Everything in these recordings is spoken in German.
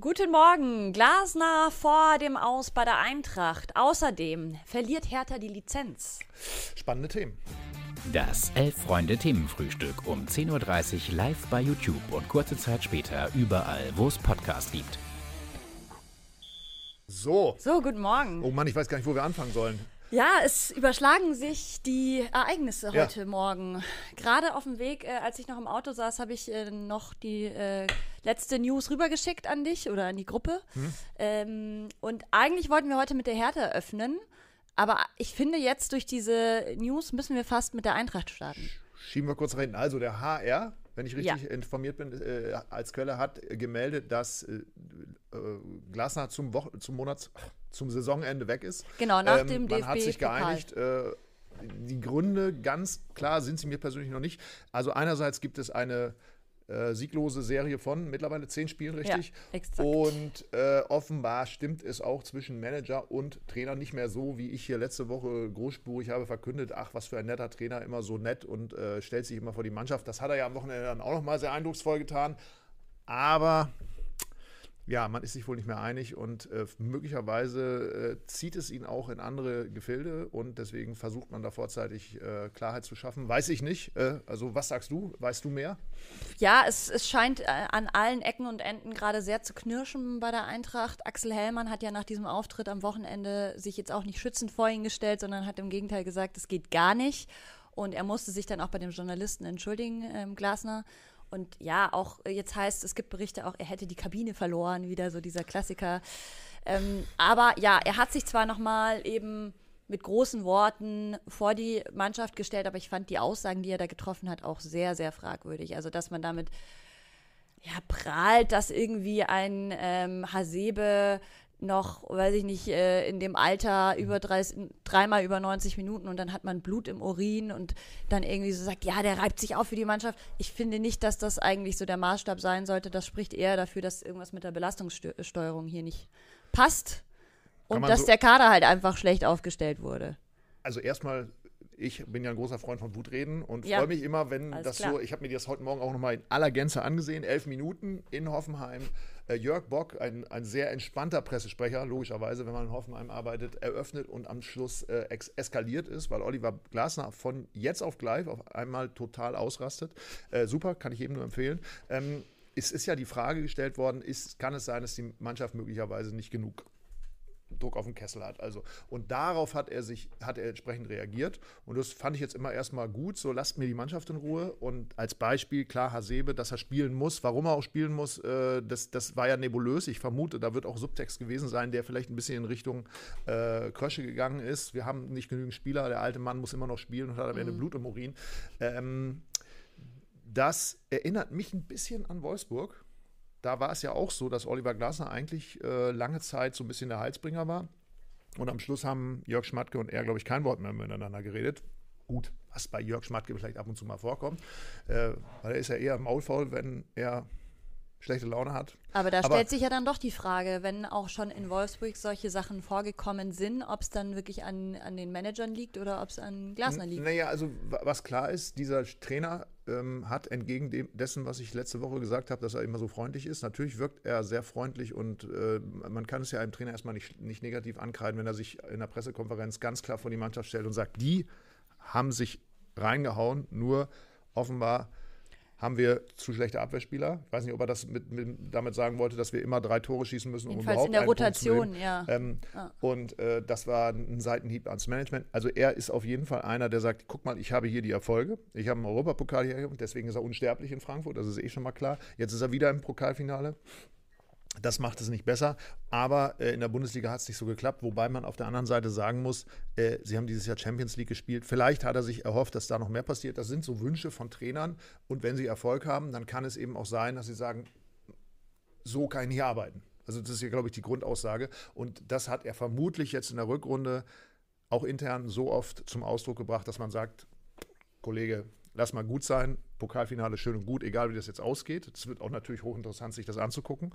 Guten Morgen. Glasner vor dem Aus bei der Eintracht. Außerdem verliert Hertha die Lizenz. Spannende Themen. Das Elf-Freunde-Themenfrühstück um 10.30 Uhr live bei YouTube und kurze Zeit später überall, wo es Podcasts gibt. So. So, guten Morgen. Oh Mann, ich weiß gar nicht, wo wir anfangen sollen. Ja, es überschlagen sich die Ereignisse Ja. heute Morgen. Gerade auf dem Weg, äh, als ich noch im Auto saß, habe ich äh, noch die äh, letzte News rübergeschickt an dich oder an die Gruppe. Ähm, und eigentlich wollten wir heute mit der Hertha eröffnen. Aber ich finde, jetzt durch diese News müssen wir fast mit der Eintracht starten. Schieben wir kurz rein. Also der HR, wenn ich richtig Ja. informiert bin, äh, als Quelle hat gemeldet, dass äh, äh, Glasner zum, Wochen, zum Monats, zum Saisonende weg ist. Genau, nach dem Man hat sich geeinigt. Äh, die Gründe, ganz klar, sind sie mir persönlich noch nicht. Also einerseits gibt es eine äh, sieglose Serie von mittlerweile zehn Spielen, richtig? Ja, exakt. Und äh, offenbar stimmt es auch zwischen Manager und Trainer nicht mehr so, wie ich hier letzte Woche großspurig habe verkündet. Ach, was für ein netter Trainer, immer so nett und äh, stellt sich immer vor die Mannschaft. Das hat er ja am Wochenende dann auch nochmal sehr eindrucksvoll getan. Aber ja, man ist sich wohl nicht mehr einig und äh, möglicherweise äh, zieht es ihn auch in andere Gefilde und deswegen versucht man da vorzeitig äh, Klarheit zu schaffen. Weiß ich nicht. Äh, also, was sagst du? Weißt du mehr? Ja, es, es scheint äh, an allen Ecken und Enden gerade sehr zu knirschen bei der Eintracht. Axel Hellmann hat ja nach diesem Auftritt am Wochenende sich jetzt auch nicht schützend vor ihn gestellt, sondern hat im Gegenteil gesagt, es geht gar nicht. Und er musste sich dann auch bei dem Journalisten entschuldigen, ähm, Glasner. Und ja, auch jetzt heißt, es gibt Berichte auch, er hätte die Kabine verloren, wieder so dieser Klassiker. Ähm, aber ja, er hat sich zwar nochmal eben mit großen Worten vor die Mannschaft gestellt, aber ich fand die Aussagen, die er da getroffen hat, auch sehr, sehr fragwürdig. Also, dass man damit ja, prahlt, dass irgendwie ein ähm, Hasebe noch, weiß ich nicht, äh, in dem Alter über 30, dreimal über 90 Minuten und dann hat man Blut im Urin und dann irgendwie so sagt, ja, der reibt sich auf für die Mannschaft. Ich finde nicht, dass das eigentlich so der Maßstab sein sollte. Das spricht eher dafür, dass irgendwas mit der Belastungssteuerung hier nicht passt und dass so- der Kader halt einfach schlecht aufgestellt wurde. Also erstmal, ich bin ja ein großer Freund von Wutreden und Ja. freue mich immer, wenn Alles das klar. so, ich habe mir das heute Morgen auch nochmal in aller Gänze angesehen, elf Minuten in Hoffenheim. Äh, Jörg Bock, ein, ein sehr entspannter Pressesprecher, logischerweise, wenn man in Hoffenheim arbeitet, eröffnet und am Schluss äh, eskaliert ist, weil Oliver Glasner von jetzt auf gleich auf einmal total ausrastet. Äh, super, kann ich jedem nur empfehlen. Ähm, es ist ja die Frage gestellt worden, ist, kann es sein, dass die Mannschaft möglicherweise nicht genug Druck auf den Kessel hat. Also, und darauf hat er sich, hat er entsprechend reagiert. Und das fand ich jetzt immer erstmal gut. So, lasst mir die Mannschaft in Ruhe. Und als Beispiel, klar, Hasebe, dass er spielen muss, warum er auch spielen muss, äh, das, das war ja nebulös. Ich vermute, da wird auch Subtext gewesen sein, der vielleicht ein bisschen in Richtung äh, Krösche gegangen ist. Wir haben nicht genügend Spieler, der alte Mann muss immer noch spielen und hat am Ende Blut im Urin. Ähm, das erinnert mich ein bisschen an Wolfsburg da war es ja auch so, dass Oliver Glasner eigentlich äh, lange Zeit so ein bisschen der Halsbringer war. Und am Schluss haben Jörg Schmatke und er, glaube ich, kein Wort mehr miteinander geredet. Gut, was bei Jörg Schmatke vielleicht ab und zu mal vorkommt. Äh, weil er ist ja eher maulfaul, wenn er schlechte Laune hat. Aber da Aber- stellt sich ja dann doch die Frage, wenn auch schon in Wolfsburg solche Sachen vorgekommen sind, ob es dann wirklich an, an den Managern liegt oder ob es an Glasner liegt. Naja, also wa- was klar ist, dieser Trainer ähm, hat entgegen dem, dessen, was ich letzte Woche gesagt habe, dass er immer so freundlich ist. Natürlich wirkt er sehr freundlich und äh, man kann es ja einem Trainer erstmal nicht, nicht negativ ankreiden, wenn er sich in der Pressekonferenz ganz klar vor die Mannschaft stellt und sagt, die haben sich reingehauen, nur offenbar haben wir zu schlechte Abwehrspieler. Ich weiß nicht, ob er das mit, mit, damit sagen wollte, dass wir immer drei Tore schießen müssen, um Jedenfalls überhaupt in der Rotation, ja. Ähm, Und äh, das war ein Seitenhieb ans Management. Also er ist auf jeden Fall einer, der sagt, guck mal, ich habe hier die Erfolge. Ich habe einen Europapokal hier und deswegen ist er unsterblich in Frankfurt. Das ist eh schon mal klar. Jetzt ist er wieder im Pokalfinale. Das macht es nicht besser. Aber äh, in der Bundesliga hat es nicht so geklappt. Wobei man auf der anderen Seite sagen muss, äh, sie haben dieses Jahr Champions League gespielt. Vielleicht hat er sich erhofft, dass da noch mehr passiert. Das sind so Wünsche von Trainern. Und wenn sie Erfolg haben, dann kann es eben auch sein, dass sie sagen, so kann ich nicht arbeiten. Also das ist ja, glaube ich, die Grundaussage. Und das hat er vermutlich jetzt in der Rückrunde auch intern so oft zum Ausdruck gebracht, dass man sagt, Kollege, lass mal gut sein. Pokalfinale schön und gut, egal wie das jetzt ausgeht. Es wird auch natürlich hochinteressant, sich das anzugucken.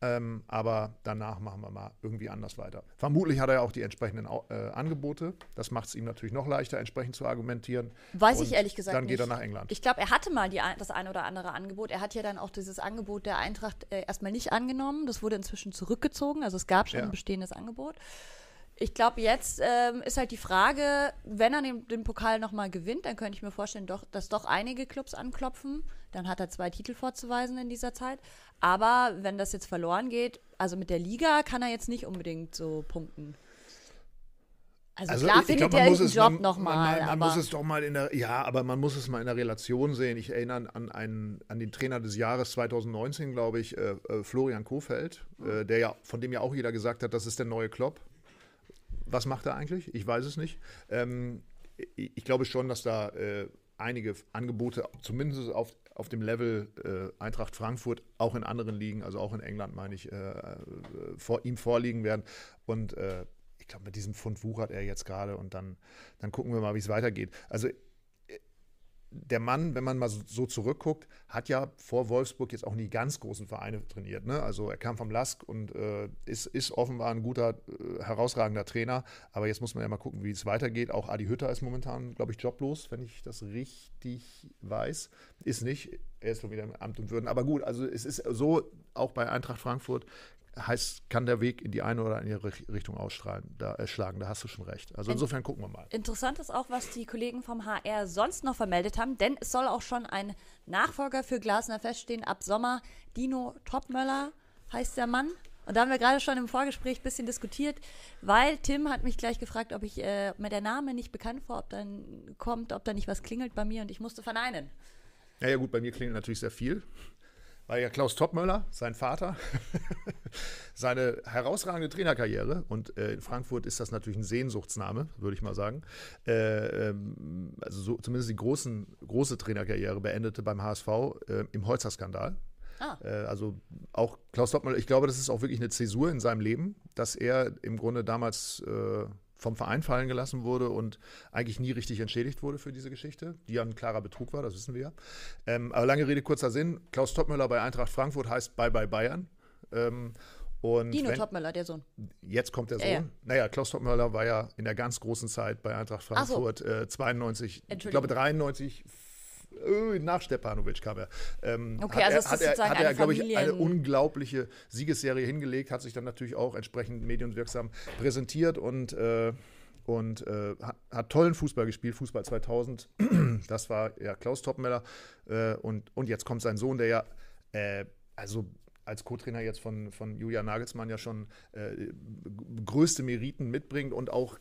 Ähm, aber danach machen wir mal irgendwie anders weiter. Vermutlich hat er ja auch die entsprechenden äh, Angebote. Das macht es ihm natürlich noch leichter, entsprechend zu argumentieren. Weiß Und ich ehrlich gesagt Dann nicht. geht er nach England. Ich glaube, er hatte mal die, das ein oder andere Angebot. Er hat ja dann auch dieses Angebot der Eintracht äh, erstmal nicht angenommen. Das wurde inzwischen zurückgezogen. Also es gab schon ja. ein bestehendes Angebot. Ich glaube, jetzt ähm, ist halt die Frage, wenn er den, den Pokal nochmal gewinnt, dann könnte ich mir vorstellen, doch, dass doch einige Clubs anklopfen. Dann hat er zwei Titel vorzuweisen in dieser Zeit. Aber wenn das jetzt verloren geht, also mit der Liga kann er jetzt nicht unbedingt so punkten. Also, also klar findet er einen Job nochmal. Man, man muss es doch mal in der, ja, aber man muss es mal in der Relation sehen. Ich erinnere an, einen, an den Trainer des Jahres 2019, glaube ich, äh, äh, Florian Kofeld, äh, der ja, von dem ja auch jeder gesagt hat, das ist der neue Klopp was macht er eigentlich? Ich weiß es nicht. Ähm, ich glaube schon, dass da äh, einige Angebote, zumindest auf, auf dem Level äh, Eintracht Frankfurt, auch in anderen Ligen, also auch in England, meine ich, äh, äh vor ihm vorliegen werden. Und äh, ich glaube, mit diesem Fund wuchert er jetzt gerade und dann, dann gucken wir mal, wie es weitergeht. Also der Mann, wenn man mal so zurückguckt, hat ja vor Wolfsburg jetzt auch nie ganz großen Vereine trainiert. Ne? Also er kam vom Lask und äh, ist, ist offenbar ein guter, äh, herausragender Trainer. Aber jetzt muss man ja mal gucken, wie es weitergeht. Auch Adi Hütter ist momentan, glaube ich, joblos, wenn ich das richtig weiß. Ist nicht. Er ist schon wieder im Amt und Würden. Aber gut, also es ist so, auch bei Eintracht Frankfurt heißt, kann der Weg in die eine oder andere Richtung ausstrahlen, da erschlagen. Da hast du schon recht. Also insofern gucken wir mal. Interessant ist auch, was die Kollegen vom HR sonst noch vermeldet haben, denn es soll auch schon ein Nachfolger für Glasner feststehen ab Sommer. Dino Topmöller heißt der Mann. Und da haben wir gerade schon im Vorgespräch ein bisschen diskutiert, weil Tim hat mich gleich gefragt, ob ich äh, mir der Name nicht bekannt war, ob dann kommt, ob da nicht was klingelt bei mir und ich musste verneinen. Ja, ja gut, bei mir klingelt natürlich sehr viel weil ja Klaus Toppmöller, sein Vater, seine herausragende Trainerkarriere, und äh, in Frankfurt ist das natürlich ein Sehnsuchtsname, würde ich mal sagen, äh, ähm, also so, zumindest die großen, große Trainerkarriere beendete beim HSV äh, im Holzer-Skandal. Ah. Äh, also auch Klaus Toppmöller, ich glaube, das ist auch wirklich eine Zäsur in seinem Leben, dass er im Grunde damals äh, vom Verein fallen gelassen wurde und eigentlich nie richtig entschädigt wurde für diese Geschichte, die ja ein klarer Betrug war, das wissen wir ja. Ähm, aber lange Rede, kurzer Sinn. Klaus Toppmöller bei Eintracht Frankfurt heißt Bye Bye Bayern. Ähm, und Dino wenn, Topmöller, der Sohn. Jetzt kommt der Sohn. Ja, ja. Naja, Klaus Toppmöller war ja in der ganz großen Zeit bei Eintracht Frankfurt so. äh, 92, ich glaube 93, äh, nach Stepanovic kam er. Ähm, okay, also er, hat er, hat er glaube ich, eine unglaubliche Siegesserie hingelegt, hat sich dann natürlich auch entsprechend medienwirksam präsentiert und äh, und äh, hat, hat, tollen Fußball gespielt, Fußball 2000. Das war ja Klaus Topmeller. Äh, und, und jetzt kommt sein Sohn, der ja, äh, also als Co-Trainer jetzt von, von Julian Nagelsmann ja schon äh, größte Meriten mitbringt und auch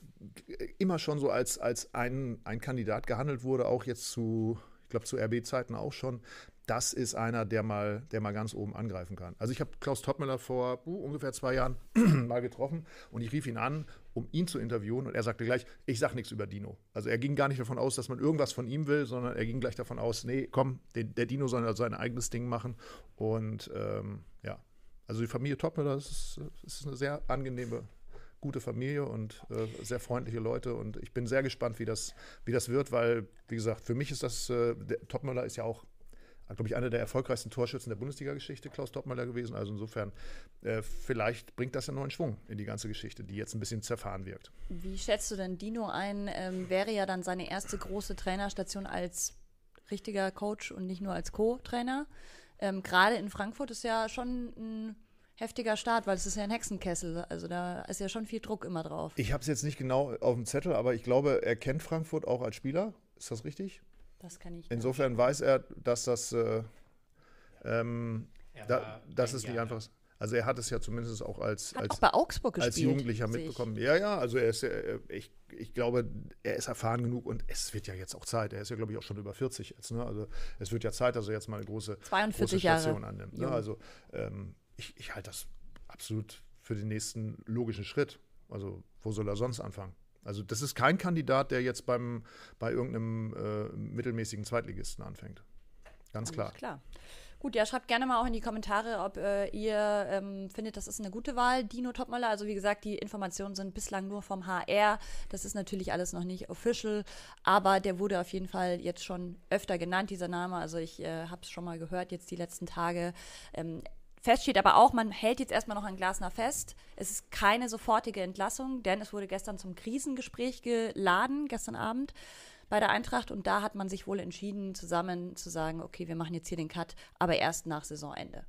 immer schon so als, als ein, ein Kandidat gehandelt wurde, auch jetzt zu, ich glaube zu RB-Zeiten auch schon, das ist einer, der mal, der mal ganz oben angreifen kann. Also ich habe Klaus Toppmüller vor uh, ungefähr zwei Jahren mal getroffen und ich rief ihn an, um ihn zu interviewen und er sagte gleich, ich sage nichts über Dino. Also er ging gar nicht davon aus, dass man irgendwas von ihm will, sondern er ging gleich davon aus, nee, komm, der, der Dino soll sein eigenes Ding machen und ähm, ja, also die Familie Toppmüller ist, ist eine sehr angenehme gute Familie und äh, sehr freundliche Leute. Und ich bin sehr gespannt, wie das, wie das wird, weil, wie gesagt, für mich ist das, äh, Topmöller ist ja auch, glaube ich, einer der erfolgreichsten Torschützen der Bundesliga-Geschichte, Klaus Topmöller gewesen. Also insofern, äh, vielleicht bringt das ja neuen Schwung in die ganze Geschichte, die jetzt ein bisschen zerfahren wirkt. Wie schätzt du denn Dino ein? Ähm, wäre ja dann seine erste große Trainerstation als richtiger Coach und nicht nur als Co-Trainer. Ähm, Gerade in Frankfurt ist ja schon ein heftiger Start, weil es ist ja ein Hexenkessel. Also da ist ja schon viel Druck immer drauf. Ich habe es jetzt nicht genau auf dem Zettel, aber ich glaube, er kennt Frankfurt auch als Spieler. Ist das richtig? Das kann ich. Insofern nicht. weiß er, dass das, äh, ähm, da, das ist nicht einfach. Also er hat es ja zumindest auch als, hat als, auch bei Augsburg gespielt, als Jugendlicher mitbekommen. Ja, ja, also er ist, äh, ich, ich glaube, er ist erfahren genug und es wird ja jetzt auch Zeit. Er ist ja, glaube ich, auch schon über 40 jetzt. Ne? Also es wird ja Zeit, dass er jetzt mal eine große, 42 große Station Jahre. annimmt. Ne? Also ähm, ich, ich halte das absolut für den nächsten logischen Schritt. Also, wo soll er sonst anfangen? Also, das ist kein Kandidat, der jetzt beim, bei irgendeinem äh, mittelmäßigen Zweitligisten anfängt. Ganz klar. Alles klar. Gut, ja, schreibt gerne mal auch in die Kommentare, ob äh, ihr ähm, findet, das ist eine gute Wahl, Dino Topmöller. Also wie gesagt, die Informationen sind bislang nur vom HR. Das ist natürlich alles noch nicht official, aber der wurde auf jeden Fall jetzt schon öfter genannt, dieser Name. Also ich äh, habe es schon mal gehört jetzt die letzten Tage. Ähm, feststeht. Aber auch, man hält jetzt erstmal noch an Glasner fest. Es ist keine sofortige Entlassung, denn es wurde gestern zum Krisengespräch geladen, gestern Abend bei der Eintracht. Und da hat man sich wohl entschieden, zusammen zu sagen, okay, wir machen jetzt hier den Cut, aber erst nach Saisonende.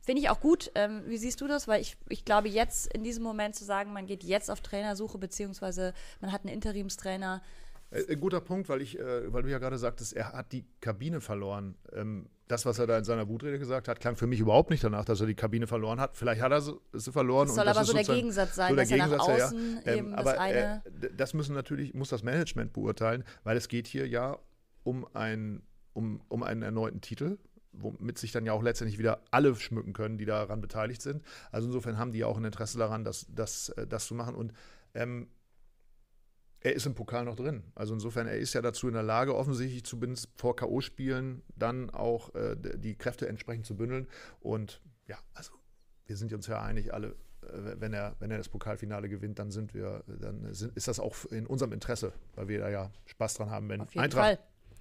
Finde ich auch gut. Ähm, wie siehst du das? Weil ich, ich glaube, jetzt in diesem Moment zu sagen, man geht jetzt auf Trainersuche, beziehungsweise man hat einen Interimstrainer. Ein äh, guter Punkt, weil, ich, äh, weil du ja gerade sagtest, er hat die Kabine verloren. Ähm, das, was er da in seiner Wutrede gesagt hat, klang für mich überhaupt nicht danach, dass er die Kabine verloren hat. Vielleicht hat er sie verloren. Das soll aber das so der Gegensatz sein, so dass er nach außen ja, ja. eben ähm, aber, das eine... Äh, das müssen natürlich, muss das Management beurteilen, weil es geht hier ja um, ein, um, um einen erneuten Titel womit sich dann ja auch letztendlich wieder alle schmücken können, die daran beteiligt sind. Also insofern haben die ja auch ein Interesse daran, das, das, äh, das zu machen. Und ähm, er ist im Pokal noch drin. Also insofern, er ist ja dazu in der Lage, offensichtlich zumindest vor K.O.-Spielen dann auch äh, die Kräfte entsprechend zu bündeln. Und ja, also wir sind uns ja einig, alle, äh, wenn er, wenn er das Pokalfinale gewinnt, dann sind wir, dann sind, ist das auch in unserem Interesse, weil wir da ja Spaß dran haben, wenn Eintracht Fall.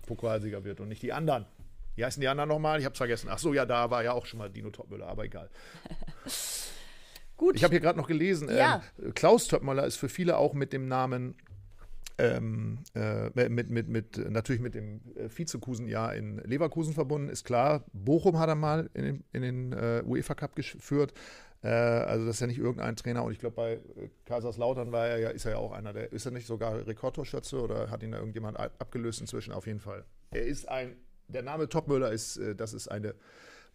Pokalsieger wird und nicht die anderen. Wie heißen die anderen nochmal? Ich habe es vergessen. Ach so, ja, da war ja auch schon mal Dino Topmüller, aber egal. Gut. Ich habe hier gerade noch gelesen, ja. ähm, Klaus Topmüller ist für viele auch mit dem Namen ähm, äh, mit, mit, mit, natürlich mit dem äh, Vizekusen-Jahr in Leverkusen verbunden, ist klar. Bochum hat er mal in den, in den äh, UEFA Cup geführt. Äh, also das ist ja nicht irgendein Trainer. Und ich glaube, bei äh, Kaiserslautern war er ja, ist er ja auch einer, der ist er nicht sogar Rekordtorschütze oder hat ihn da irgendjemand abgelöst inzwischen? Auf jeden Fall. Er ist ein der Name Topmöller ist, das ist eine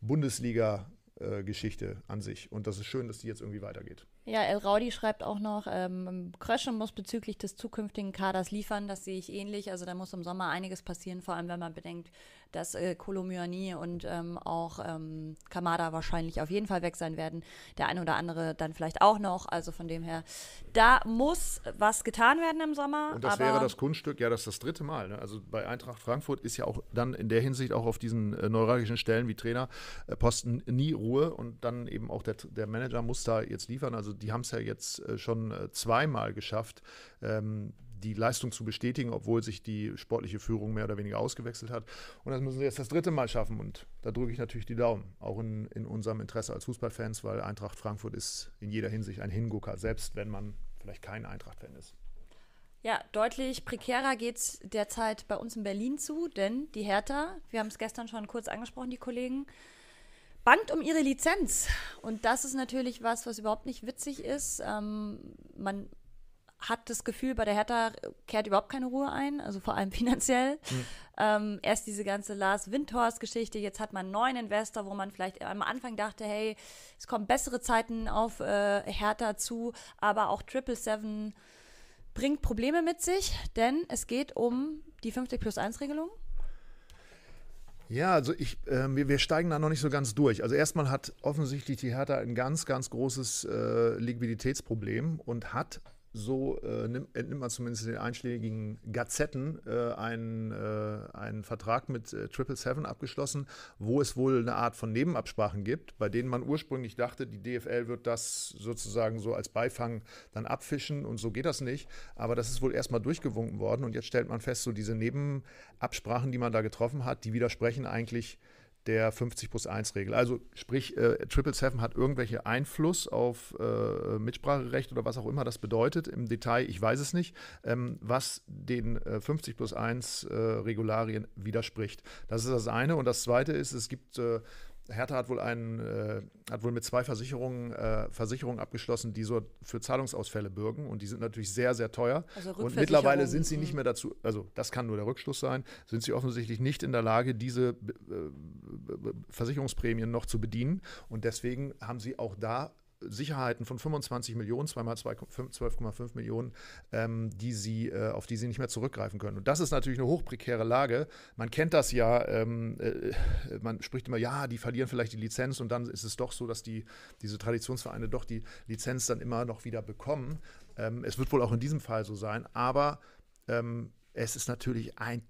Bundesliga-Geschichte an sich. Und das ist schön, dass die jetzt irgendwie weitergeht. Ja, El Raudi schreibt auch noch, ähm, Krösche muss bezüglich des zukünftigen Kaders liefern. Das sehe ich ähnlich. Also da muss im Sommer einiges passieren, vor allem wenn man bedenkt, dass äh, Kolomyani und ähm, auch ähm, Kamada wahrscheinlich auf jeden Fall weg sein werden. Der eine oder andere dann vielleicht auch noch. Also von dem her, da muss was getan werden im Sommer. Und das wäre das Kunststück, ja, das ist das dritte Mal. Ne? Also bei Eintracht Frankfurt ist ja auch dann in der Hinsicht auch auf diesen äh, neuralgischen Stellen wie Trainerposten äh, nie Ruhe und dann eben auch der, der Manager muss da jetzt liefern. Also die haben es ja jetzt äh, schon äh, zweimal geschafft. Ähm, die Leistung zu bestätigen, obwohl sich die sportliche Führung mehr oder weniger ausgewechselt hat. Und das müssen sie jetzt das dritte Mal schaffen. Und da drücke ich natürlich die Daumen, auch in, in unserem Interesse als Fußballfans, weil Eintracht Frankfurt ist in jeder Hinsicht ein Hingucker, selbst wenn man vielleicht kein Eintracht-Fan ist. Ja, deutlich prekärer geht es derzeit bei uns in Berlin zu, denn die Hertha, wir haben es gestern schon kurz angesprochen, die Kollegen, bangt um ihre Lizenz. Und das ist natürlich was, was überhaupt nicht witzig ist. Ähm, man hat das Gefühl, bei der Hertha kehrt überhaupt keine Ruhe ein, also vor allem finanziell. Mhm. Ähm, erst diese ganze Lars Windhorst-Geschichte, jetzt hat man einen neuen Investor, wo man vielleicht am Anfang dachte, hey, es kommen bessere Zeiten auf äh, Hertha zu, aber auch Triple Seven bringt Probleme mit sich, denn es geht um die 50 plus 1 Regelung. Ja, also ich, äh, wir, wir, steigen da noch nicht so ganz durch. Also erstmal hat offensichtlich die Hertha ein ganz, ganz großes äh, Liquiditätsproblem und hat so äh, nimmt, entnimmt man zumindest den einschlägigen Gazetten äh, einen, äh, einen Vertrag mit äh, Triple Seven abgeschlossen, wo es wohl eine Art von Nebenabsprachen gibt, bei denen man ursprünglich dachte, die DFL wird das sozusagen so als Beifang dann abfischen und so geht das nicht. Aber das ist wohl erstmal durchgewunken worden und jetzt stellt man fest, so diese Nebenabsprachen, die man da getroffen hat, die widersprechen eigentlich der 50 plus 1 Regel. Also sprich, äh, Triple Seven hat irgendwelche Einfluss auf äh, Mitspracherecht oder was auch immer das bedeutet. Im Detail, ich weiß es nicht, ähm, was den äh, 50 plus 1 äh, Regularien widerspricht. Das ist das eine. Und das zweite ist, es gibt äh, Hertha hat wohl einen, äh, hat wohl mit zwei Versicherungen, äh, Versicherungen abgeschlossen, die so für Zahlungsausfälle bürgen und die sind natürlich sehr, sehr teuer. Also und mittlerweile sind sie nicht mehr dazu, also das kann nur der Rückschluss sein, sind sie offensichtlich nicht in der Lage, diese äh, Versicherungsprämien noch zu bedienen und deswegen haben sie auch da Sicherheiten von 25 Millionen, zweimal 12,5 Millionen, ähm, die sie, äh, auf die sie nicht mehr zurückgreifen können. Und das ist natürlich eine hochprekäre Lage. Man kennt das ja, ähm, äh, man spricht immer, ja, die verlieren vielleicht die Lizenz und dann ist es doch so, dass die, diese Traditionsvereine doch die Lizenz dann immer noch wieder bekommen. Ähm, es wird wohl auch in diesem Fall so sein, aber ähm, es ist natürlich ein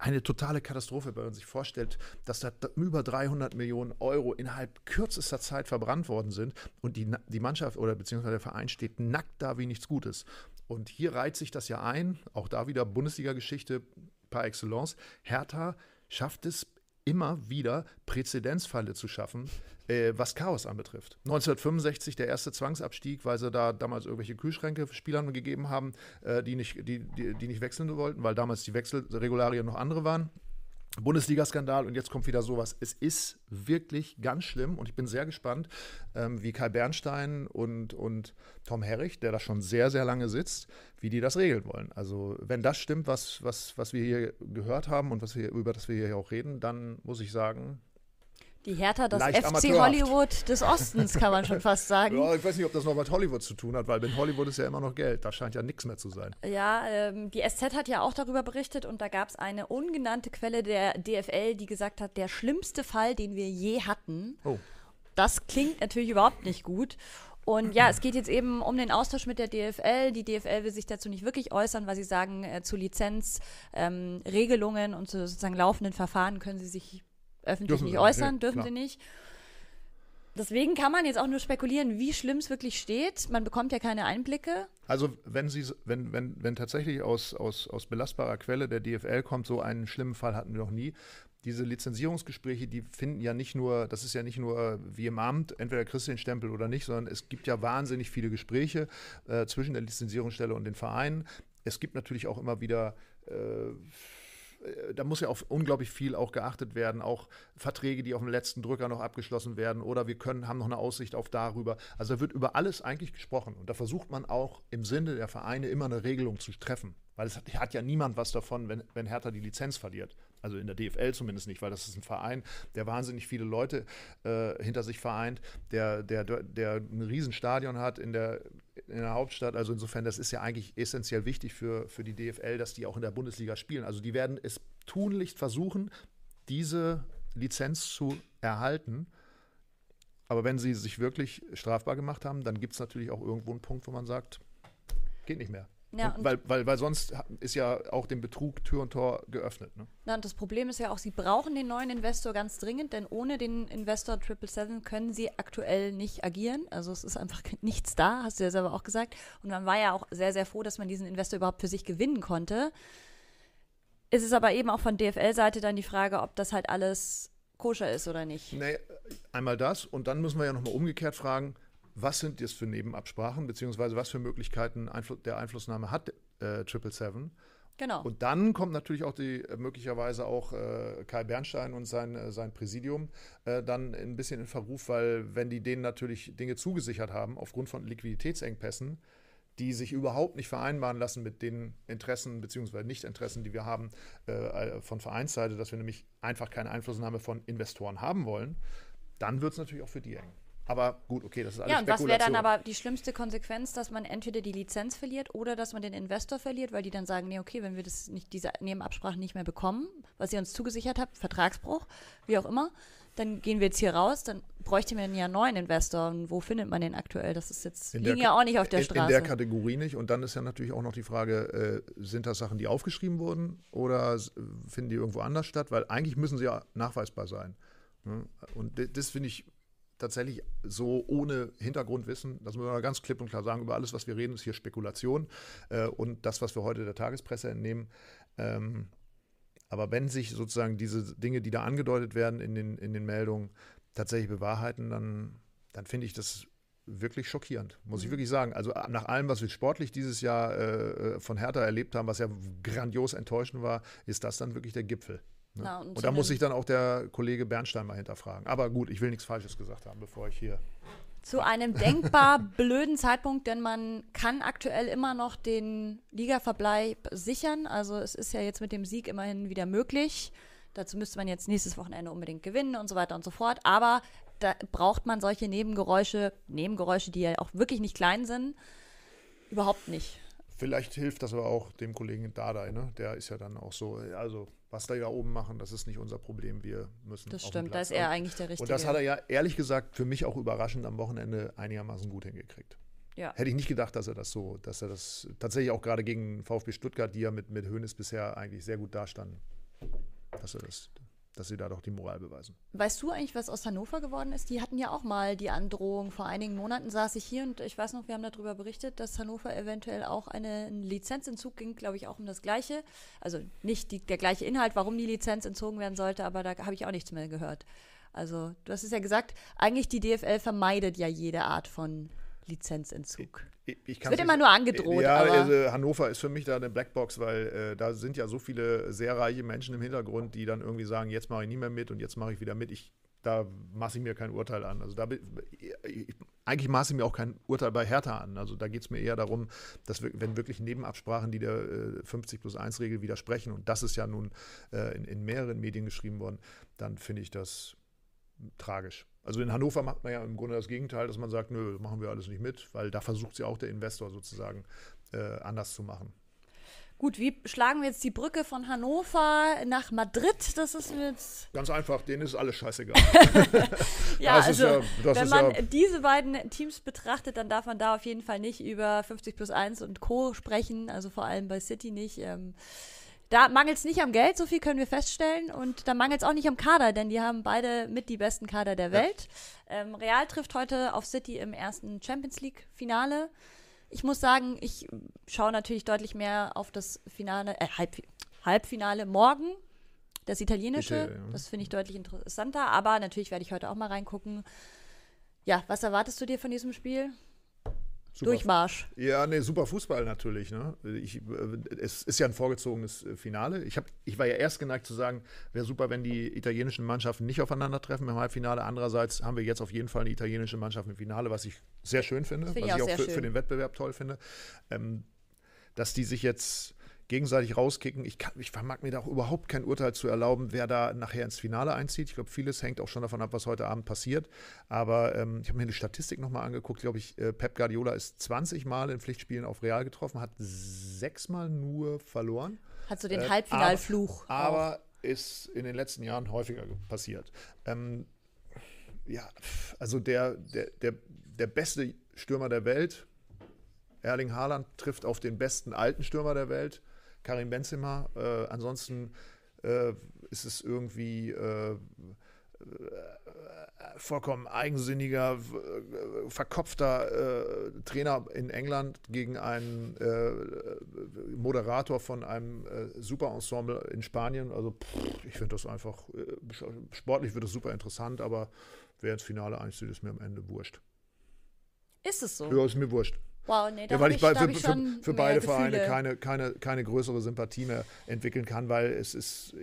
eine totale Katastrophe, wenn man sich vorstellt, dass da über 300 Millionen Euro innerhalb kürzester Zeit verbrannt worden sind und die, die Mannschaft oder beziehungsweise der Verein steht nackt da wie nichts Gutes. Und hier reiht sich das ja ein, auch da wieder Bundesliga-Geschichte par excellence. Hertha schafft es immer wieder Präzedenzfalle zu schaffen, äh, was Chaos anbetrifft. 1965 der erste Zwangsabstieg, weil sie da damals irgendwelche Kühlschränke Spielern gegeben haben, äh, die, nicht, die, die, die nicht wechseln wollten, weil damals die Wechselregularien noch andere waren. Bundesliga-Skandal und jetzt kommt wieder sowas. Es ist wirklich ganz schlimm und ich bin sehr gespannt, ähm, wie Kai Bernstein und, und Tom Herrich, der da schon sehr, sehr lange sitzt, wie die das regeln wollen. Also wenn das stimmt, was, was, was wir hier gehört haben und was wir, über das wir hier auch reden, dann muss ich sagen, die Hertha, das FC amateurhaft. Hollywood des Ostens, kann man schon fast sagen. Ja, ich weiß nicht, ob das noch mit Hollywood zu tun hat, weil in Hollywood ist ja immer noch Geld. Da scheint ja nichts mehr zu sein. Ja, ähm, die SZ hat ja auch darüber berichtet und da gab es eine ungenannte Quelle der DFL, die gesagt hat, der schlimmste Fall, den wir je hatten. Oh. Das klingt natürlich überhaupt nicht gut. Und ja, es geht jetzt eben um den Austausch mit der DFL. Die DFL will sich dazu nicht wirklich äußern, weil sie sagen, äh, zu Lizenzregelungen ähm, und zu sozusagen laufenden Verfahren können sie sich öffentlich dürfen nicht äußern, nee, dürfen klar. sie nicht. Deswegen kann man jetzt auch nur spekulieren, wie schlimm es wirklich steht. Man bekommt ja keine Einblicke. Also wenn Sie, wenn, wenn, wenn tatsächlich aus, aus, aus belastbarer Quelle der DFL kommt, so einen schlimmen Fall hatten wir noch nie. Diese Lizenzierungsgespräche, die finden ja nicht nur, das ist ja nicht nur wie im Amt, entweder kriegst du den Stempel oder nicht, sondern es gibt ja wahnsinnig viele Gespräche äh, zwischen der Lizenzierungsstelle und den Vereinen. Es gibt natürlich auch immer wieder äh, äh, da muss ja auf unglaublich viel auch geachtet werden, auch Verträge, die auf dem letzten Drücker noch abgeschlossen werden oder wir können, haben noch eine Aussicht auf darüber. Also da wird über alles eigentlich gesprochen und da versucht man auch im Sinne der Vereine immer eine Regelung zu treffen, weil es hat, hat ja niemand was davon, wenn, wenn Hertha die Lizenz verliert. Also in der DFL zumindest nicht, weil das ist ein Verein, der wahnsinnig viele Leute äh, hinter sich vereint, der, der, der ein Riesenstadion hat in der, in der Hauptstadt. Also insofern, das ist ja eigentlich essentiell wichtig für, für die DFL, dass die auch in der Bundesliga spielen. Also die werden es tunlichst versuchen, diese Lizenz zu erhalten. Aber wenn sie sich wirklich strafbar gemacht haben, dann gibt es natürlich auch irgendwo einen Punkt, wo man sagt, geht nicht mehr. Ja, weil, weil, weil sonst ist ja auch dem Betrug Tür und Tor geöffnet. Ne? Na, und das Problem ist ja auch, sie brauchen den neuen Investor ganz dringend, denn ohne den Investor 777 können sie aktuell nicht agieren. Also es ist einfach nichts da, hast du ja selber auch gesagt. Und man war ja auch sehr, sehr froh, dass man diesen Investor überhaupt für sich gewinnen konnte. Es ist aber eben auch von DFL-Seite dann die Frage, ob das halt alles koscher ist oder nicht. Nee, einmal das und dann müssen wir ja nochmal umgekehrt fragen, was sind das für Nebenabsprachen, beziehungsweise was für Möglichkeiten Einfl der Einflussnahme hat äh, 777. Genau. Und dann kommt natürlich auch die äh, möglicherweise auch äh, Kai Bernstein und sein, äh, sein Präsidium äh, dann ein bisschen in Verruf, weil wenn die denen natürlich Dinge zugesichert haben aufgrund von Liquiditätsengpässen, die sich überhaupt nicht vereinbaren lassen mit den Interessen bzw. Nichtinteressen, die wir haben äh, von Vereinsseite, dass wir nämlich einfach keine Einflussnahme von Investoren haben wollen, dann wird es natürlich auch für die eng. Aber gut, okay, das ist alles Ja, und was wäre dann aber die schlimmste Konsequenz, dass man entweder die Lizenz verliert oder dass man den Investor verliert, weil die dann sagen, nee, okay, wenn wir das nicht, diese Nebenabsprachen nicht mehr bekommen, was ihr uns zugesichert habt, Vertragsbruch, wie auch immer, dann gehen wir jetzt hier raus, dann bräuchte man ja einen neuen Investor. Und wo findet man den aktuell? Das ist jetzt, in liegen ja auch nicht auf der in, Straße. In der Kategorie nicht. Und dann ist ja natürlich auch noch die Frage, äh, sind das Sachen, die aufgeschrieben wurden oder finden die irgendwo anders statt? Weil eigentlich müssen sie ja nachweisbar sein. Ne? Und das finde ich tatsächlich so ohne Hintergrundwissen, das müssen wir ganz klipp und klar sagen, über alles, was wir reden, ist hier Spekulation äh, und das, was wir heute der Tagespresse entnehmen. Ähm, aber wenn sich sozusagen diese Dinge, die da angedeutet werden in den, in den Meldungen, tatsächlich bewahrheiten, dann, dann finde ich das wirklich schockierend, muss ich mhm. wirklich sagen. Also äh, nach allem, was wir sportlich dieses Jahr äh, äh, von Hertha erlebt haben, was ja grandios enttäuschend war, ist das dann wirklich der Gipfel. Ne? Na, und, und da muss sich dann auch der Kollege Bernstein mal hinterfragen. Aber gut, ich will nichts Falsches gesagt haben, bevor ich hier. Zu einem denkbar blöden Zeitpunkt, denn man kann aktuell immer noch den Ligaverbleib sichern. Also es ist ja jetzt mit dem Sieg immerhin wieder möglich. Dazu müsste man jetzt nächstes Wochenende unbedingt gewinnen und so weiter und so fort. Aber da braucht man solche Nebengeräusche, Nebengeräusche, die ja auch wirklich nicht klein sind, überhaupt nicht. Vielleicht hilft das aber auch dem Kollegen Dardai, ne? Der ist ja dann auch so, also was da ja oben machen, das ist nicht unser Problem. Wir müssen. Das stimmt, da ist er eigentlich der Richtige. Und das hat er ja ehrlich gesagt für mich auch überraschend am Wochenende einigermaßen gut hingekriegt. Ja. Hätte ich nicht gedacht, dass er das so, dass er das tatsächlich auch gerade gegen VfB Stuttgart, die ja mit, mit Hoeneß bisher eigentlich sehr gut dastanden, dass er das dass sie da doch die Moral beweisen. Weißt du eigentlich, was aus Hannover geworden ist? Die hatten ja auch mal die Androhung. Vor einigen Monaten saß ich hier und ich weiß noch, wir haben darüber berichtet, dass Hannover eventuell auch einen Lizenzentzug ging, glaube ich, auch um das Gleiche. Also nicht die, der gleiche Inhalt, warum die Lizenz entzogen werden sollte, aber da habe ich auch nichts mehr gehört. Also, du hast es ja gesagt, eigentlich die DFL vermeidet ja jede Art von Lizenzentzug. Ich, ich Es wird immer nur angedroht, Ja, also Hannover ist für mich da eine Blackbox, weil äh, da sind ja so viele sehr reiche Menschen im Hintergrund, die dann irgendwie sagen, jetzt mache ich nie mehr mit und jetzt mache ich wieder mit. Ich, da maße ich mir kein Urteil an. Also da bin- ich, eigentlich maße ich mir auch kein Urteil bei Hertha an. Also da geht es mir eher darum, dass wir, wenn wirklich Nebenabsprachen, die der äh, 50 plus 1 Regel widersprechen, und das ist ja nun äh, in, in mehreren Medien geschrieben worden, dann finde ich das tragisch. Also in Hannover macht man ja im Grunde das Gegenteil, dass man sagt, nö, machen wir alles nicht mit, weil da versucht ja auch der Investor sozusagen äh, anders zu machen. gut, wie schlagen wir jetzt die Brücke von Hannover nach Madrid? Das ist jetzt. Ganz einfach, denen ist alles scheißegal. Ja, also, ja- wenn man ja- diese beiden Teams betrachtet, dann darf man da auf jeden Fall nicht über 50 plus 1 und Co. sprechen, also vor allem bei City nicht. Ähm, da mangelt es nicht am Geld, so viel können wir feststellen. Und da mangelt es auch nicht am Kader, denn die haben beide mit die besten Kader der Welt. Ähm, Real trifft heute auf City im ersten Champions League-Finale. Ich muss sagen, ich schaue natürlich deutlich mehr auf das Finale, äh, Halb, Halbfinale morgen. Das italienische, Bitte, ja. das finde ich deutlich interessanter, aber natürlich werde ich heute auch mal reingucken. Ja, was erwartest du dir von diesem Spiel? Super. Durchmarsch. Ja, nee, super Fußball natürlich. Ne? Ich, äh, es ist ja ein vorgezogenes äh, Finale. Ich, hab, ich war ja erst geneigt zu sagen, wäre super, wenn die italienischen Mannschaften nicht aufeinandertreffen im Halbfinale. Andererseits haben wir jetzt auf jeden Fall eine italienische Mannschaft im Finale, was ich sehr schön finde, ich was ich auch auch sehr für, für den Wettbewerb toll finde. Ähm, dass die sich jetzt gegenseitig rauskicken. Ich, kann, ich vermag mir da auch überhaupt kein Urteil zu erlauben, wer da nachher ins Finale einzieht. Ich glaube, vieles hängt auch schon davon ab, was heute Abend passiert. Aber ähm, ich habe mir die Statistik nochmal angeguckt. Glaube ich, äh, Pep Guardiola ist 20 Mal in Pflichtspielen auf Real getroffen, hat sechsmal nur verloren. Hat so den Äh, Halbfinalfluch. Aber, aber ist in den letzten Jahren häufiger ge- passiert. Ähm, ja, also der, der, der, der beste Stürmer der Welt, Erling Haaland, trifft auf den besten alten Stürmer der Welt, Karim Benzema. Äh, ansonsten äh, ist es irgendwie äh, äh, vollkommen eigensinniger, äh, verkopfter äh, Trainer in England gegen einen äh, Moderator von einem äh, Superensemble in Spanien. Also pff, ich finde das einfach, sportlich wird es super interessant, aber wer ins Finale einzieht, ist mir am Ende wurscht. Ist es so? Ja, ist mir wurscht. Wow, nee, da Ja, weil ich, bei, für, ich für, für beide Vereine Gefühle. keine, keine, keine größere Sympathie mehr entwickeln kann, weil es ist,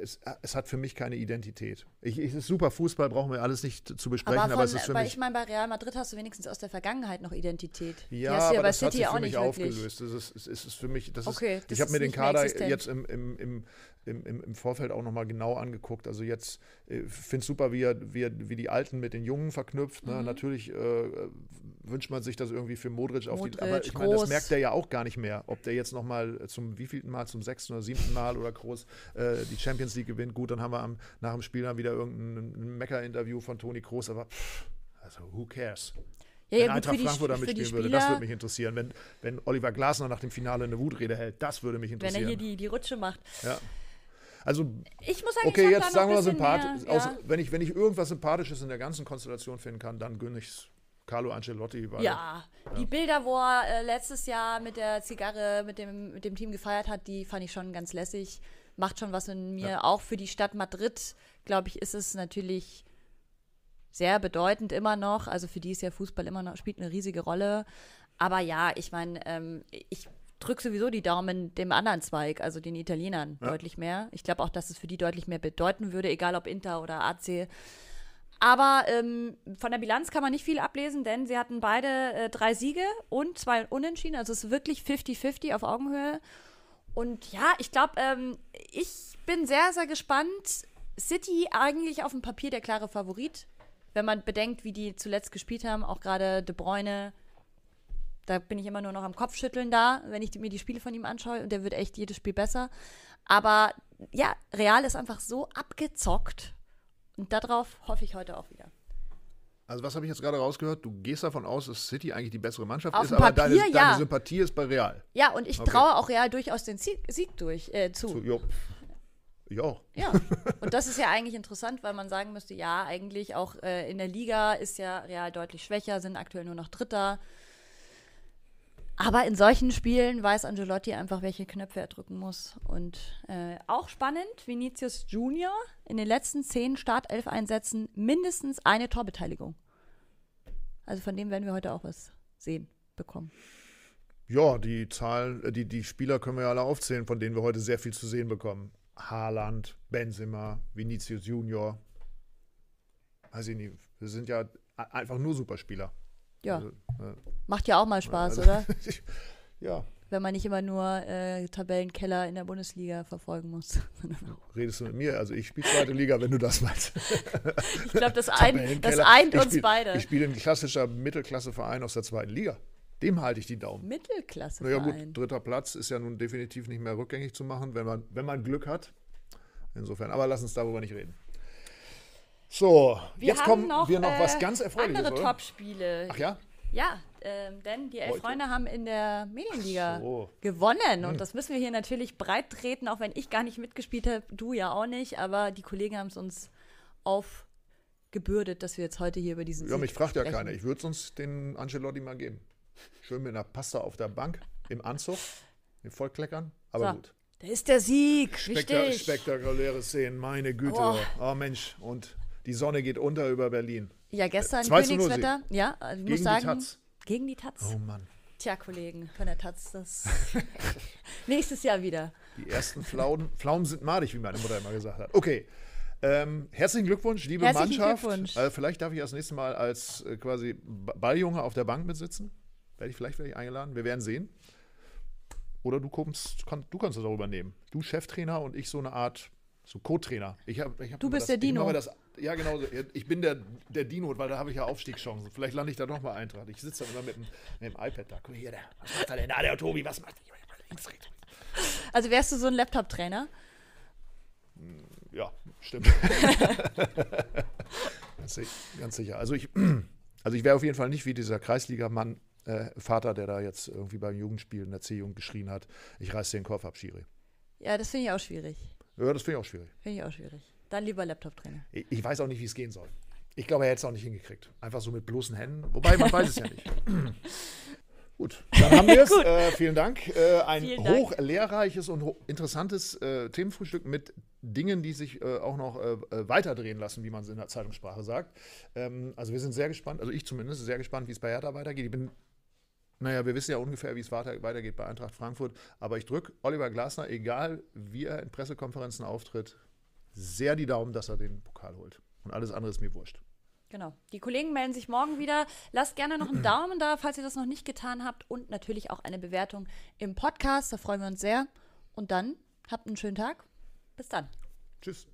es, es hat für mich keine Identität. Ich, es ist super Fußball, brauchen wir alles nicht zu besprechen, Aber, aber, von, es ist für mich. ich meine, bei Real Madrid hast du wenigstens aus der Vergangenheit noch Identität. Ja, ja aber bei das hat City sich auch für mich aufgelöst. Das ist, es ist für mich, das Okay, ist, ich habe mir den Kader jetzt im, im, im, im, im, im Vorfeld auch nochmal genau angeguckt. Also jetzt äh, finde es super, wie, er, wie, er, wie die Alten mit den Jungen verknüpft. Mhm. Ne? Natürlich äh, wünscht man sich das irgendwie für Modric auf die. Modric, Aber ich meine, das merkt er ja auch gar nicht mehr. Ob der jetzt nochmal zum wievielten Mal, zum sechsten oder siebten Mal oder groß äh, die Champions League gewinnt. Gut, dann haben wir am, nach dem Spiel dann wieder irgendein Mecker-Interview von Toni Kroos, aber pff, also who cares? Ja, wenn ja, Eintracht Frankfurt da für die mitspielen würde, das würde mich interessieren. Wenn, wenn Oliver Glasner nach dem Finale eine Wutrede hält, das würde mich wenn interessieren. er hier die, die Rutsche macht. ja. Also, Ich muss sagen, okay, jetzt sagen wir mal sympathisch. ja. wenn, ich, wenn ich irgendwas Sympathisches in der ganzen Konstellation finden kann, dann gönne ich es Carlo Ancelotti. Weil Ja, die Bilder, wo er äh, letztes Jahr mit der Zigarre mit dem, mit dem Team gefeiert hat, die fand ich schon ganz lässig. Macht schon was in mir. Auch für die Stadt Madrid, glaube ich, ist es natürlich sehr bedeutend immer noch. Also für die ist ja Fußball immer noch, spielt eine riesige Rolle. Aber ja, ich meine, ähm, ich drücke sowieso die Daumen dem anderen Zweig, also den Italienern, deutlich mehr. Ich glaube auch, dass es für die deutlich mehr bedeuten würde, egal ob Inter oder AC. Aber ähm, von der Bilanz kann man nicht viel ablesen, denn sie hatten beide äh, drei Siege und zwei Unentschieden. Also es ist wirklich 50-50 auf Augenhöhe. Und ja, ich glaube, ähm, ich bin sehr, sehr gespannt. City eigentlich auf dem Papier der klare Favorit. Wenn man bedenkt, wie die zuletzt gespielt haben, auch gerade De Bruyne, da bin ich immer nur noch am Kopfschütteln da, wenn ich mir die Spiele von ihm anschaue und der wird echt jedes Spiel besser. Aber ja, Real ist einfach so abgezockt und darauf hoffe ich heute auch wieder. Also was habe ich jetzt gerade rausgehört? Du gehst davon aus, dass City eigentlich die bessere Mannschaft Auf ist, aber Papier, deine, ja. deine Sympathie ist bei Real. Ja, und ich Okay. traue auch Real durchaus den Sieg, Sieg durch, äh, zu. So, jo. Ich auch. Ja, und das ist ja eigentlich interessant, weil man sagen müsste, ja, eigentlich auch äh, in der Liga ist ja Real deutlich schwächer, sind aktuell nur noch Dritter. Aber in solchen Spielen weiß Angelotti einfach, welche Knöpfe er drücken muss. Und äh, auch spannend, Vinicius Junior in den letzten zehn Startelf-Einsätzen mindestens eine Torbeteiligung. Also von dem werden wir heute auch was sehen bekommen. Ja, die Zahlen, äh, die, die Spieler können wir ja alle aufzählen, von denen wir heute sehr viel zu sehen bekommen. Haaland, Benzema, Vinicius Junior. Weiß ich nicht. Wir sind ja einfach nur Superspieler. Ja. Also, äh, Macht ja auch mal Spaß, also, oder? ja, Wenn man nicht immer nur äh, Tabellenkeller in der Bundesliga verfolgen muss. redest du mit mir? Also ich spiele zweite Liga, wenn du das meinst. ich glaube, das, ein, das eint uns spiel- beide. Ich spiele ein klassischer Mittelklasseverein aus der zweiten Liga. Dem halte ich die Daumen. Mittelklasse Naja gut, dritter Platz ist ja nun definitiv nicht mehr rückgängig zu machen, wenn man, wenn man Glück hat. Insofern, aber lass uns darüber nicht reden. So, Wir jetzt kommen noch, wir noch äh, was ganz Erfreuliches, Andere? Top-Spiele. Ach ja? Ja, ähm, denn die elf? Freunde haben in der Medienliga so. Hm. gewonnen. Und das müssen wir hier natürlich breit treten, auch wenn ich gar nicht mitgespielt habe, du ja auch nicht. Aber die Kollegen haben es uns aufgebürdet, dass wir jetzt heute hier über diesen Ja, Sieg mich fragt ja sprechen. keiner. Ich würde es uns den Ancelotti mal geben. Schön mit einer Pasta auf der Bank, im Anzug, mit Vollkleckern. Aber So. gut. Da ist der Sieg, Spekta wichtig. spektakuläre Szenen, meine Güte. Oh. Oh. Mensch, und die Sonne geht unter über Berlin. Ja, gestern 2 zu 0 Königswetter. Ja, also ich Gegen muss die sagen, Taz. gegen die Taz. Oh Mann. Tja, Kollegen von der Taz, das nächstes Jahr wieder. Die ersten Pflaumen, Pflaumen sind madig, wie meine Mutter immer gesagt hat. Okay. Ähm, herzlichen Glückwunsch, liebe Herzlichen Mannschaft. Glückwunsch. Äh, vielleicht darf ich das nächste Mal als äh, quasi Balljunge auf der Bank mitsitzen. Werde ich, vielleicht werde ich eingeladen. Wir werden sehen. Oder du kommst, kann, du kannst das auch übernehmen. Du Cheftrainer und ich so eine Art, so Co-Trainer. Ich hab, ich hab Du bist das, der Dino. Das, ja, genau. so. Ich bin der, der Dino, weil da habe ich ja Aufstiegschancen. Vielleicht lande ich da nochmal Eintracht. Ich sitze dann immer mit dem, mit dem iPad da. Guck mal hier, der, was macht er denn da, der Tobi? Was macht er? Rechts. Also wärst du so ein Laptop-Trainer? Ja, stimmt. ganz, ganz sicher. Also ich, also ich wäre auf jeden Fall nicht wie dieser Kreisligamann, äh, Vater, der da jetzt irgendwie beim Jugendspiel in der C-Jugend geschrien hat, ich reiß dir den Kopf ab, Schiri. Ja, das finde ich auch schwierig. Ja, das finde ich auch schwierig. Finde ich auch schwierig. Dann lieber Laptop-Trainer. Ich, ich weiß auch nicht, wie es gehen soll. Ich glaube, er hätte es auch nicht hingekriegt. Einfach so mit bloßen Händen. Wobei, man weiß es ja nicht. Gut, dann haben wir es. Äh, vielen Dank. Äh, ein Vielen Dank. hoch lehrreiches und ho interessantes äh, Themenfrühstück mit Dingen, die sich äh, auch noch äh, äh, weiterdrehen lassen, wie man es in der Zeitungssprache sagt. Ähm, also wir sind sehr gespannt, also ich zumindest, sehr gespannt, wie es bei Hertha weitergeht. Ich bin, naja, wir wissen ja ungefähr, wie es weiter, weitergeht bei Eintracht Frankfurt. Aber ich drücke Oliver Glasner, egal wie er in Pressekonferenzen auftritt, sehr die Daumen, dass er den Pokal holt. Und alles andere ist mir wurscht. Genau. Die Kollegen melden sich morgen wieder. Lasst gerne noch einen Daumen da, falls ihr das noch nicht getan habt. Und natürlich auch eine Bewertung im Podcast. Da freuen wir uns sehr. Und dann habt einen schönen Tag. Bis dann. Tschüss.